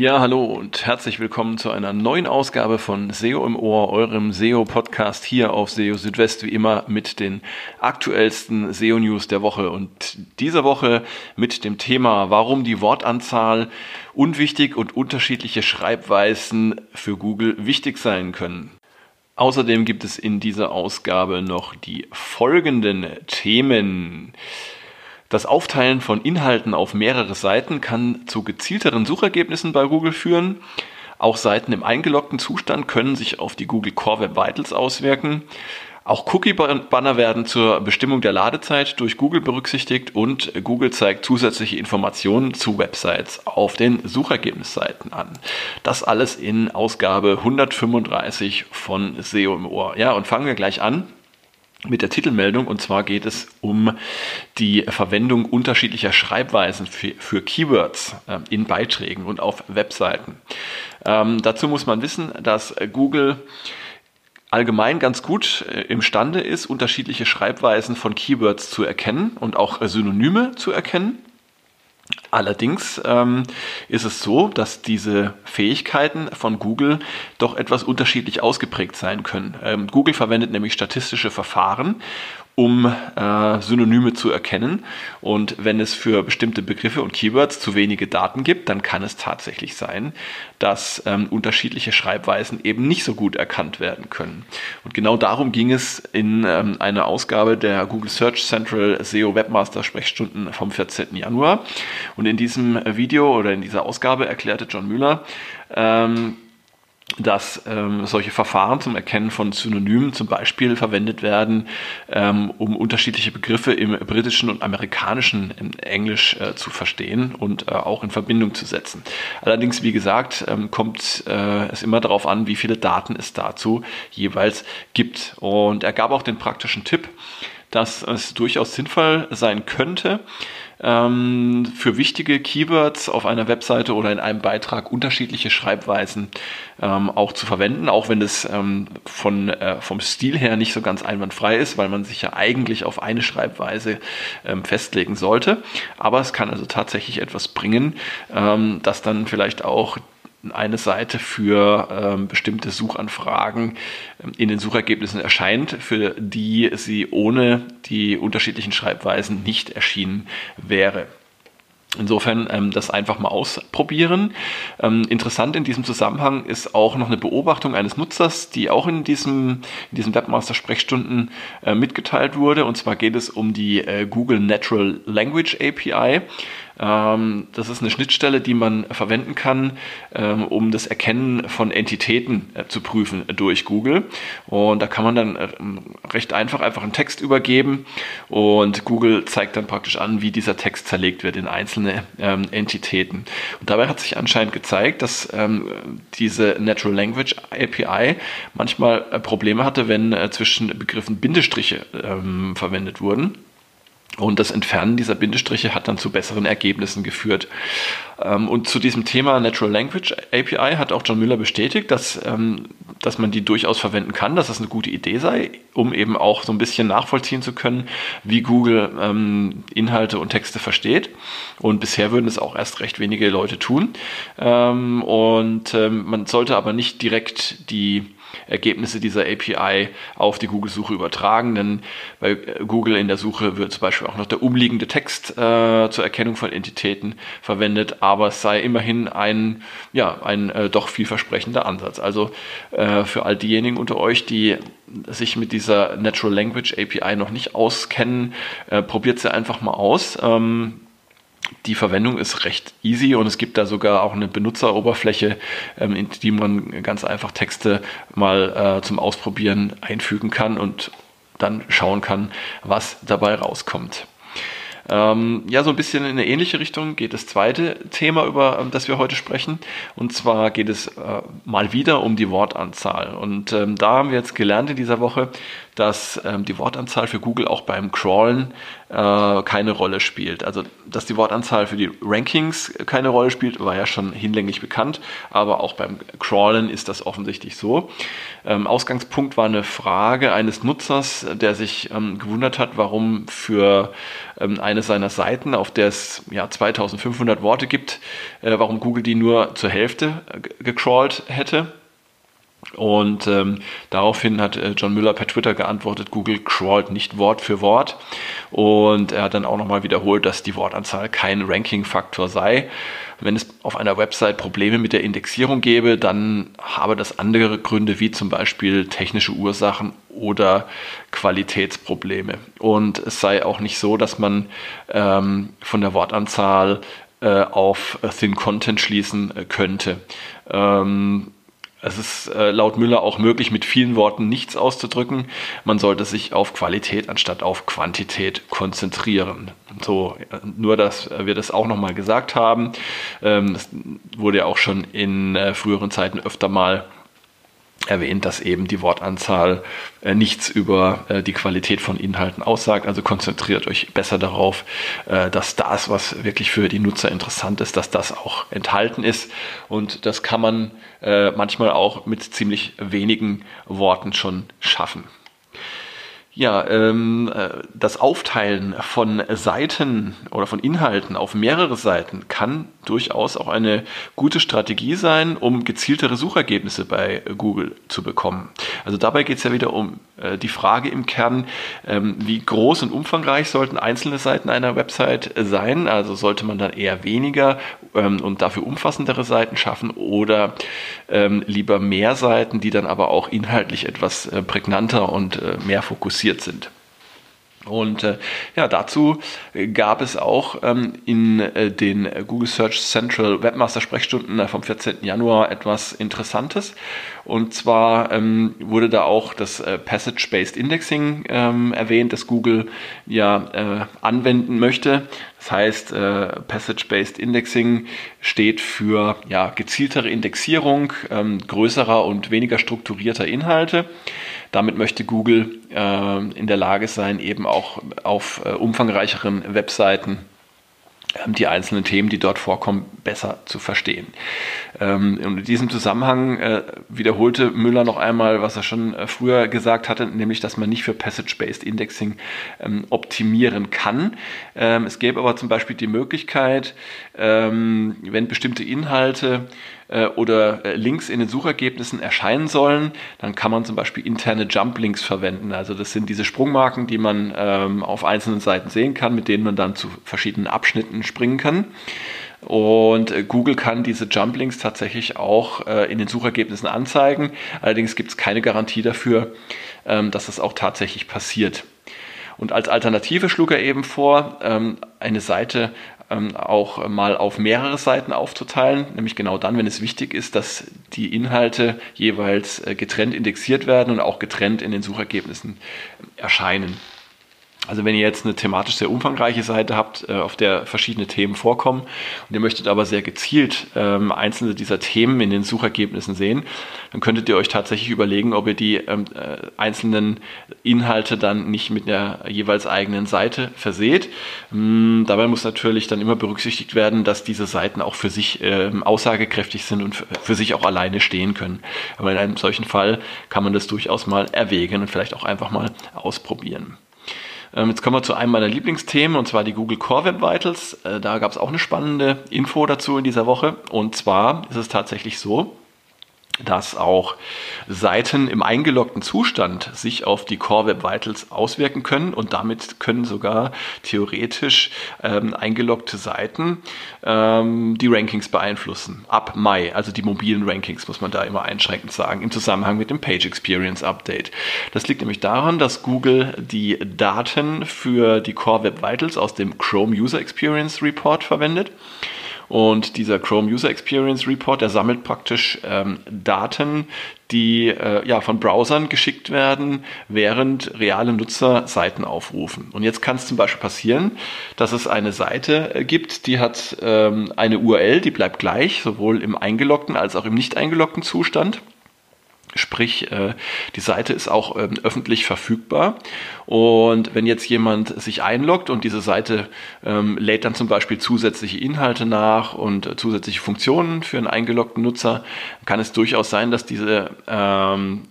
Ja, hallo und herzlich willkommen zu einer neuen Ausgabe von SEO im Ohr, eurem SEO-Podcast hier auf SEO Südwest, wie immer mit den aktuellsten SEO-News der Woche. Und diese Woche mit dem Thema, warum die Wortanzahl unwichtig und unterschiedliche Schreibweisen für Google wichtig sein können. Außerdem gibt es in dieser Ausgabe noch die folgenden Themen. Das Aufteilen von Inhalten auf mehrere Seiten kann zu gezielteren Suchergebnissen bei Google führen. Auch Seiten im eingeloggten Zustand können sich auf die Google Core Web Vitals auswirken. Auch Cookie-Banner werden zur Bestimmung der Ladezeit durch Google berücksichtigt und Google zeigt zusätzliche Informationen zu Websites auf den Suchergebnisseiten an. Das alles in Ausgabe 135 von SEO im Ohr. Ja, und fangen wir gleich an mit der Titelmeldung und zwar geht es um die Verwendung unterschiedlicher Schreibweisen für, für Keywords äh, in Beiträgen und auf Webseiten. Ähm, dazu muss man wissen, dass Google allgemein ganz gut äh, imstande ist, unterschiedliche Schreibweisen von Keywords zu erkennen und auch Synonyme zu erkennen. Allerdings ähm, ist es so, dass diese Fähigkeiten von Google doch etwas unterschiedlich ausgeprägt sein können. Ähm, Google verwendet nämlich statistische Verfahren, um äh, Synonyme zu erkennen. Und wenn es für bestimmte Begriffe und Keywords zu wenige Daten gibt, dann kann es tatsächlich sein, dass ähm, unterschiedliche Schreibweisen eben nicht so gut erkannt werden können. Und genau darum ging es in ähm, einer Ausgabe der Google Search Central SEO Webmaster Sprechstunden vom 14. Januar. Und in diesem Video oder in dieser Ausgabe erklärte John Müller, ähm, dass ähm, solche Verfahren zum Erkennen von Synonymen zum Beispiel verwendet werden, ähm, um unterschiedliche Begriffe im britischen und amerikanischen Englisch äh, zu verstehen und äh, auch in Verbindung zu setzen. Allerdings, wie gesagt, ähm, kommt äh, es immer darauf an, wie viele Daten es dazu jeweils gibt. Und er gab auch den praktischen Tipp, dass es durchaus sinnvoll sein könnte, ähm, für wichtige Keywords auf einer Webseite oder in einem Beitrag unterschiedliche Schreibweisen ähm, auch zu verwenden, auch wenn es ähm, von, äh, vom Stil her nicht so ganz einwandfrei ist, weil man sich ja eigentlich auf eine Schreibweise ähm, festlegen sollte. Aber es kann also tatsächlich etwas bringen, ähm, das dann vielleicht auch eine Seite für ähm, bestimmte Suchanfragen ähm, in den Suchergebnissen erscheint, für die sie ohne die unterschiedlichen Schreibweisen nicht erschienen wäre. Insofern ähm, das einfach mal ausprobieren. Ähm, interessant in diesem Zusammenhang ist auch noch eine Beobachtung eines Nutzers, die auch in diesem, in diesem Webmaster-Sprechstunden äh, mitgeteilt wurde. Und zwar geht es um die äh, Google Natural Language API. Ähm, das ist eine Schnittstelle, die man verwenden kann, ähm, um das Erkennen von Entitäten äh, zu prüfen durch Google. Und da kann man dann äh, recht einfach einfach einen Text übergeben und Google zeigt dann praktisch an, wie dieser Text zerlegt wird in einzelne ähm, Entitäten. Und dabei hat sich anscheinend gezeigt, dass diese Natural Language API manchmal äh, Probleme hatte, wenn zwischen Begriffen Bindestriche verwendet wurden. Und das Entfernen dieser Bindestriche hat dann zu besseren Ergebnissen geführt. Ähm, und zu diesem Thema Natural Language API hat auch John Müller bestätigt, dass, ähm, dass man die durchaus verwenden kann, dass das eine gute Idee sei, um eben auch so ein bisschen nachvollziehen zu können, wie Google ähm, Inhalte und Texte versteht. Und bisher würden es auch erst recht wenige Leute tun. Und man sollte aber nicht direkt die Ergebnisse dieser API auf die Google-Suche übertragen, denn bei Google in der Suche wird zum Beispiel auch noch der umliegende Text äh, zur Erkennung von Entitäten verwendet, aber es sei immerhin ein, ja, ein äh, doch vielversprechender Ansatz. Also äh, für all diejenigen unter euch, die sich mit dieser Natural Language API noch nicht auskennen, äh, probiert sie einfach mal aus. Ähm, die Verwendung ist recht easy und es gibt da sogar auch eine Benutzeroberfläche, ähm, in die man ganz einfach Texte mal äh, zum Ausprobieren einfügen kann und dann schauen kann, was dabei rauskommt. Ähm, ja, so ein bisschen in eine ähnliche Richtung geht das zweite Thema, über ähm, das wir heute sprechen. Und zwar geht es äh, mal wieder um die Wortanzahl. Und ähm, da haben wir jetzt gelernt in dieser Woche, dass ähm, die Wortanzahl für Google auch beim Crawlen äh, keine Rolle spielt. Also, dass die Wortanzahl für die Rankings keine Rolle spielt, war ja schon hinlänglich bekannt, aber auch beim Crawlen ist das offensichtlich so. Ähm, Ausgangspunkt war eine Frage eines Nutzers, der sich ähm, gewundert hat, warum für ähm, eine eine seiner Seiten, auf der es ja 2500 Worte gibt, äh, warum Google die nur zur Hälfte äh, gecrawlt hätte. Und ähm, daraufhin hat äh, John Müller per Twitter geantwortet, Google crawlt nicht Wort für Wort. Und er hat dann auch nochmal wiederholt, dass die Wortanzahl kein Ranking-Faktor sei. Wenn es auf einer Website Probleme mit der Indexierung gäbe, dann habe das andere Gründe wie zum Beispiel technische Ursachen oder Qualitätsprobleme. Und es sei auch nicht so, dass man ähm, von der Wortanzahl äh, auf Thin Content schließen äh, könnte. Ähm, es ist äh, laut Müller auch möglich, mit vielen Worten nichts auszudrücken. Man sollte sich auf Qualität anstatt auf Quantität konzentrieren. So, nur dass wir das auch nochmal gesagt haben. Ähm, das wurde ja auch schon in äh, früheren Zeiten öfter mal erwähnt, dass eben die Wortanzahl äh, nichts über äh, die Qualität von Inhalten aussagt. Also konzentriert euch besser darauf, äh, dass das, was wirklich für die Nutzer interessant ist, dass das auch enthalten ist. Und das kann man äh, manchmal auch mit ziemlich wenigen Worten schon schaffen. Ja, ähm, äh, das Aufteilen von Seiten oder von Inhalten auf mehrere Seiten kann durchaus auch eine gute Strategie sein, um gezieltere Suchergebnisse bei Google zu bekommen. Also dabei geht es ja wieder um äh, die Frage im Kern, ähm, wie groß und umfangreich sollten einzelne Seiten einer Website sein. Also sollte man dann eher weniger ähm, und dafür umfassendere Seiten schaffen oder ähm, lieber mehr Seiten, die dann aber auch inhaltlich etwas äh, prägnanter und äh, mehr fokussiert sind. Und äh, ja, dazu gab es auch ähm, in äh, den Google Search Central Webmaster Sprechstunden äh, vom 14. Januar etwas Interessantes. Und zwar ähm, wurde da auch das äh, Passage-Based Indexing ähm, erwähnt, das Google ja äh, anwenden möchte. Das heißt, äh, Passage-Based Indexing steht für ja, gezieltere Indexierung ähm, größerer und weniger strukturierter Inhalte. Damit möchte Google äh, in der Lage sein, eben auch auf äh, umfangreicheren Webseiten ähm, die einzelnen Themen, die dort vorkommen, besser zu verstehen. Ähm, in diesem Zusammenhang äh, wiederholte Müller noch einmal, was er schon äh, früher gesagt hatte, nämlich, dass man nicht für Passage-Based Indexing ähm, optimieren kann. Es gäbe aber zum Beispiel die Möglichkeit, wenn bestimmte Inhalte äh, oder äh, Links in den Suchergebnissen erscheinen sollen, dann kann man zum Beispiel interne Jump Links verwenden. Also das sind diese Sprungmarken, die man ähm, auf einzelnen Seiten sehen kann, mit denen man dann zu verschiedenen Abschnitten springen kann. Und äh, Google kann diese Jump Links tatsächlich auch in den Suchergebnissen anzeigen. Allerdings gibt es keine Garantie dafür, ähm, dass das auch tatsächlich passiert. Und als Alternative schlug er eben vor, ähm, eine Seite ähm, auch mal auf mehrere Seiten aufzuteilen, nämlich genau dann, wenn es wichtig ist, dass die Inhalte jeweils äh, getrennt indexiert werden und auch getrennt in den Suchergebnissen erscheinen. Also wenn ihr jetzt eine thematisch sehr umfangreiche Seite habt, äh, auf der verschiedene Themen vorkommen und ihr möchtet aber sehr gezielt ähm, einzelne dieser Themen in den Suchergebnissen sehen, dann könntet ihr euch tatsächlich überlegen, ob ihr die ähm, äh, einzelnen Inhalte dann nicht mit der jeweils eigenen Seite verseht. Ähm, dabei muss natürlich dann immer berücksichtigt werden, dass diese Seiten auch für sich ähm, aussagekräftig sind und für sich auch alleine stehen können. Aber in einem solchen Fall kann man das durchaus mal erwägen und vielleicht auch einfach mal ausprobieren. Ähm, jetzt kommen wir zu einem meiner Lieblingsthemen und zwar die Google Core Web Vitals. Äh, da gab es auch eine spannende Info dazu in dieser Woche. Und zwar ist es tatsächlich so, dass auch Seiten im eingeloggten Zustand sich auf die Core Web Vitals auswirken können und damit können sogar theoretisch ähm, eingeloggte Seiten ähm, die Rankings beeinflussen. Ab Mai, also die mobilen Rankings, muss man da immer einschränkend sagen, im Zusammenhang mit dem Page Experience Update. Das liegt nämlich daran, dass Google die Daten für die Core Web Vitals aus dem Chrome User Experience Report verwendet. Und dieser Chrome User Experience Report, der sammelt praktisch ähm, Daten, die äh, ja, von Browsern geschickt werden, während reale Nutzer Seiten aufrufen. Und jetzt kann es zum Beispiel passieren, dass es eine Seite äh, gibt, die hat ähm, eine URL, die bleibt gleich, sowohl im eingeloggten als auch im nicht eingeloggten Zustand. Sprich, äh, die Seite ist auch ähm, öffentlich verfügbar. Und wenn jetzt jemand sich einloggt und diese Seite ähm, lädt dann zum Beispiel zusätzliche Inhalte nach und äh, zusätzliche Funktionen für einen eingeloggten Nutzer, kann es durchaus sein, dass diese ähm,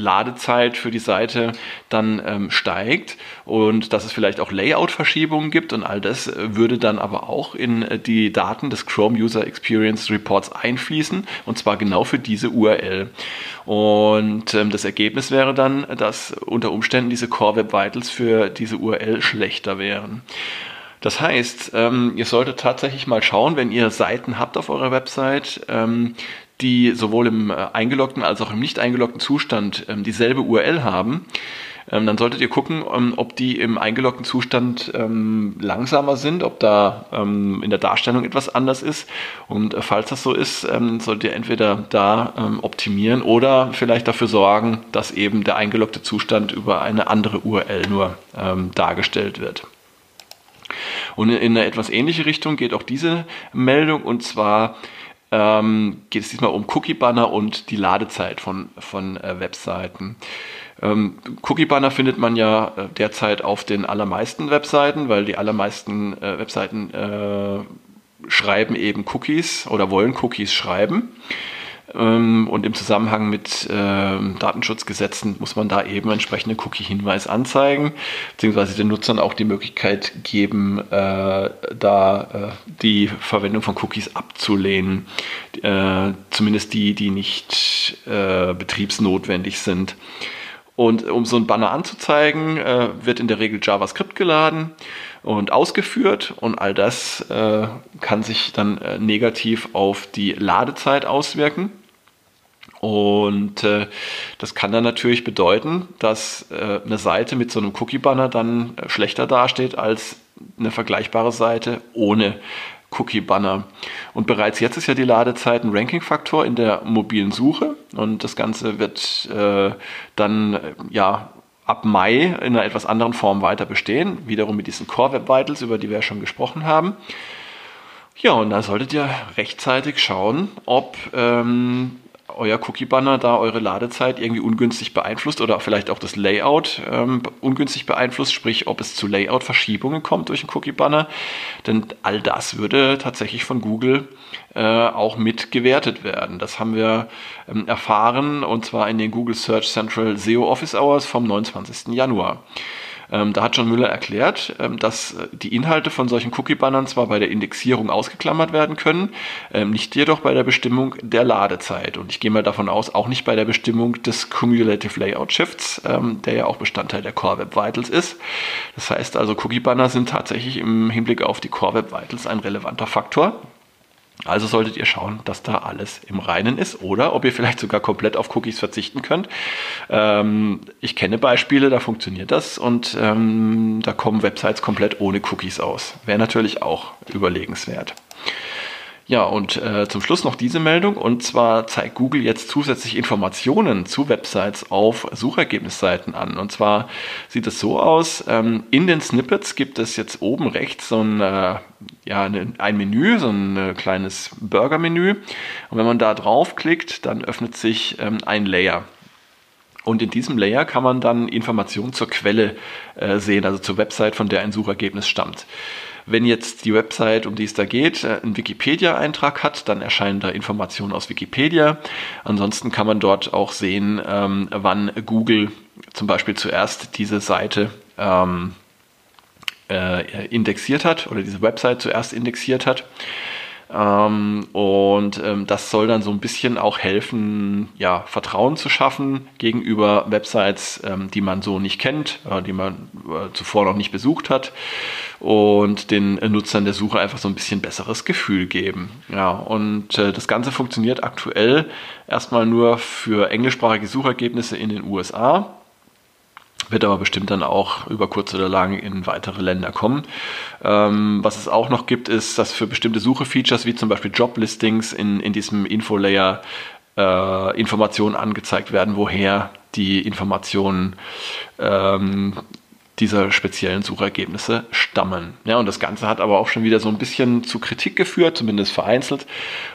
Ladezeit für die Seite dann ähm, steigt und dass es vielleicht auch Layout-Verschiebungen gibt und all das äh, würde dann aber auch in äh, die Daten des Chrome User Experience Reports einfließen und zwar genau für diese URL. Und ähm, das Ergebnis wäre dann, dass unter Umständen diese Core Web Vitals für diese URL schlechter wären. Das heißt, ähm, ihr solltet tatsächlich mal schauen, wenn ihr Seiten habt auf eurer Website, ähm, die sowohl im äh, eingeloggten als auch im nicht eingeloggten Zustand ähm, dieselbe URL haben, ähm, dann solltet ihr gucken, ähm, ob die im eingeloggten Zustand langsamer sind, ob da in der Darstellung etwas anders ist. Und äh, falls das so ist, solltet ihr entweder da optimieren oder vielleicht dafür sorgen, dass eben der eingeloggte Zustand über eine andere URL nur dargestellt wird. Und in eine etwas ähnliche Richtung geht auch diese Meldung und zwar ähm, geht es diesmal um Cookie-Banner und die Ladezeit von, von äh, Webseiten. Ähm, Cookie-Banner findet man ja äh, derzeit auf den allermeisten Webseiten, weil die allermeisten äh, Webseiten äh, schreiben eben Cookies oder wollen Cookies schreiben. Ähm, und im Zusammenhang mit äh, Datenschutzgesetzen muss man da eben entsprechenden Cookie-Hinweis anzeigen, beziehungsweise den Nutzern auch die Möglichkeit geben, äh, da äh, die Verwendung von Cookies abzulehnen. Äh, zumindest die, die nicht äh, betriebsnotwendig sind. Und um so ein Banner anzuzeigen, äh, wird in der Regel JavaScript geladen und ausgeführt und all das äh, kann sich dann äh, negativ auf die Ladezeit auswirken. Und äh, das kann dann natürlich bedeuten, dass äh, eine Seite mit so einem Cookie-Banner dann äh, schlechter dasteht als eine vergleichbare Seite ohne Cookie-Banner. Und bereits jetzt ist ja die Ladezeit ein Ranking-Faktor in der mobilen Suche und das Ganze wird äh, dann äh, ja ab Mai in einer etwas anderen Form weiter bestehen, wiederum mit diesen Core Web Vitals, über die wir ja schon gesprochen haben. Ja, und da solltet ihr rechtzeitig schauen, ob ähm, euer Cookie-Banner da eure Ladezeit irgendwie ungünstig beeinflusst oder vielleicht auch das Layout ähm, ungünstig beeinflusst, sprich ob es zu Layout-Verschiebungen kommt durch einen Cookie-Banner. Denn all das würde tatsächlich von Google äh, auch mit gewertet werden. Das haben wir ähm, erfahren und zwar in den Google Search Central SEO Office Hours vom 29. Januar. Ähm, da hat John Müller erklärt, ähm, dass äh, die Inhalte von solchen Cookie-Bannern zwar bei der Indexierung ausgeklammert werden können, ähm, nicht jedoch bei der Bestimmung der Ladezeit. Und ich gehe mal davon aus, auch nicht bei der Bestimmung des Cumulative Layout Shifts, ähm, der ja auch Bestandteil der Core Web Vitals ist. Das heißt also, Cookie-Banner sind tatsächlich im Hinblick auf die Core Web Vitals ein relevanter Faktor. Also solltet ihr schauen, dass da alles im Reinen ist oder ob ihr vielleicht sogar komplett auf Cookies verzichten könnt. Ähm, ich kenne Beispiele, da funktioniert das und ähm, da kommen Websites komplett ohne Cookies aus. Wäre natürlich auch überlegenswert. Ja, und äh, zum Schluss noch diese Meldung. Und zwar zeigt Google jetzt zusätzlich Informationen zu Websites auf Suchergebnisseiten an. Und zwar sieht es so aus, ähm, in den Snippets gibt es jetzt oben rechts so ein, äh, ja, ein Menü, so ein äh, kleines Burger-Menü. Und wenn man da draufklickt, dann öffnet sich ähm, ein Layer. Und in diesem Layer kann man dann Informationen zur Quelle äh, sehen, also zur Website, von der ein Suchergebnis stammt. Wenn jetzt die Website, um die es da geht, äh, einen Wikipedia-Eintrag hat, dann erscheinen da Informationen aus Wikipedia. Ansonsten kann man dort auch sehen, ähm, wann Google zum Beispiel zuerst diese Seite ähm, äh, indexiert hat oder diese Website zuerst indexiert hat. Ähm, und ähm, das soll dann so ein bisschen auch helfen, ja, Vertrauen zu schaffen gegenüber Websites, ähm, die man so nicht kennt, äh, die man äh, zuvor noch nicht besucht hat und den Nutzern der Suche einfach so ein bisschen besseres Gefühl geben. Ja, und äh, das Ganze funktioniert aktuell erstmal nur für englischsprachige Suchergebnisse in den USA wird aber bestimmt dann auch über kurz oder lang in weitere Länder kommen. Ähm, was es auch noch gibt, ist, dass für bestimmte Suche-Features wie zum Beispiel Job-Listings in, in diesem Info-Layer äh, Informationen angezeigt werden, woher die Informationen ähm, dieser speziellen Suchergebnisse stammen. Ja, und das Ganze hat aber auch schon wieder so ein bisschen zu Kritik geführt, zumindest vereinzelt.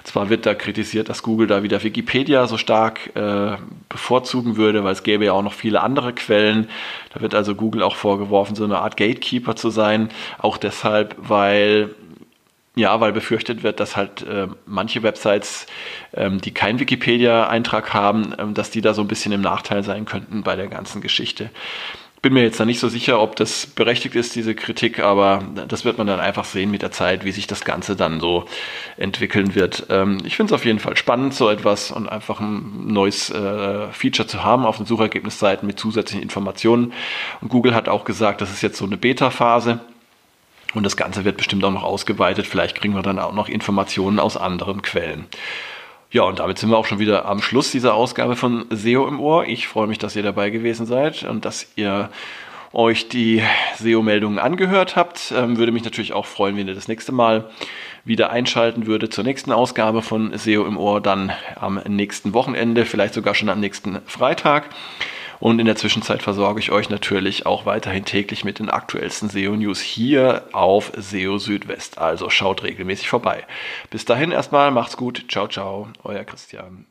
Zwar wird da kritisiert, dass Google da wieder Wikipedia so stark äh, bevorzugen würde, weil es gäbe ja auch noch viele andere Quellen. Da wird also Google auch vorgeworfen, so eine Art Gatekeeper zu sein. Auch deshalb, weil Ja, weil befürchtet wird, dass halt äh, manche Websites, ähm, die keinen Wikipedia-Eintrag haben, ähm, dass die da so ein bisschen im Nachteil sein könnten bei der ganzen Geschichte. Bin mir jetzt da nicht so sicher, ob das berechtigt ist, diese Kritik, aber das wird man dann einfach sehen mit der Zeit, wie sich das Ganze dann so entwickeln wird. Ähm, ich finde es auf jeden Fall spannend, so etwas und einfach ein neues äh, Feature zu haben auf den Suchergebnisseiten mit zusätzlichen Informationen. Und Google hat auch gesagt, das ist jetzt so eine Beta-Phase und das Ganze wird bestimmt auch noch ausgeweitet. Vielleicht kriegen wir dann auch noch Informationen aus anderen Quellen. Ja, und damit sind wir auch schon wieder am Schluss dieser Ausgabe von SEO im Ohr. Ich freue mich, dass ihr dabei gewesen seid und dass ihr euch die SEO-Meldungen angehört habt. Ähm, würde mich natürlich auch freuen, wenn ihr das nächste Mal wieder einschalten würdet zur nächsten Ausgabe von SEO im Ohr, dann am nächsten Wochenende, vielleicht sogar schon am nächsten Freitag. Und in der Zwischenzeit versorge ich euch natürlich auch weiterhin täglich mit den aktuellsten SEO-News hier auf SEO Südwest. Also schaut regelmäßig vorbei. Bis dahin erstmal, macht's gut. Ciao, ciao, euer Christian.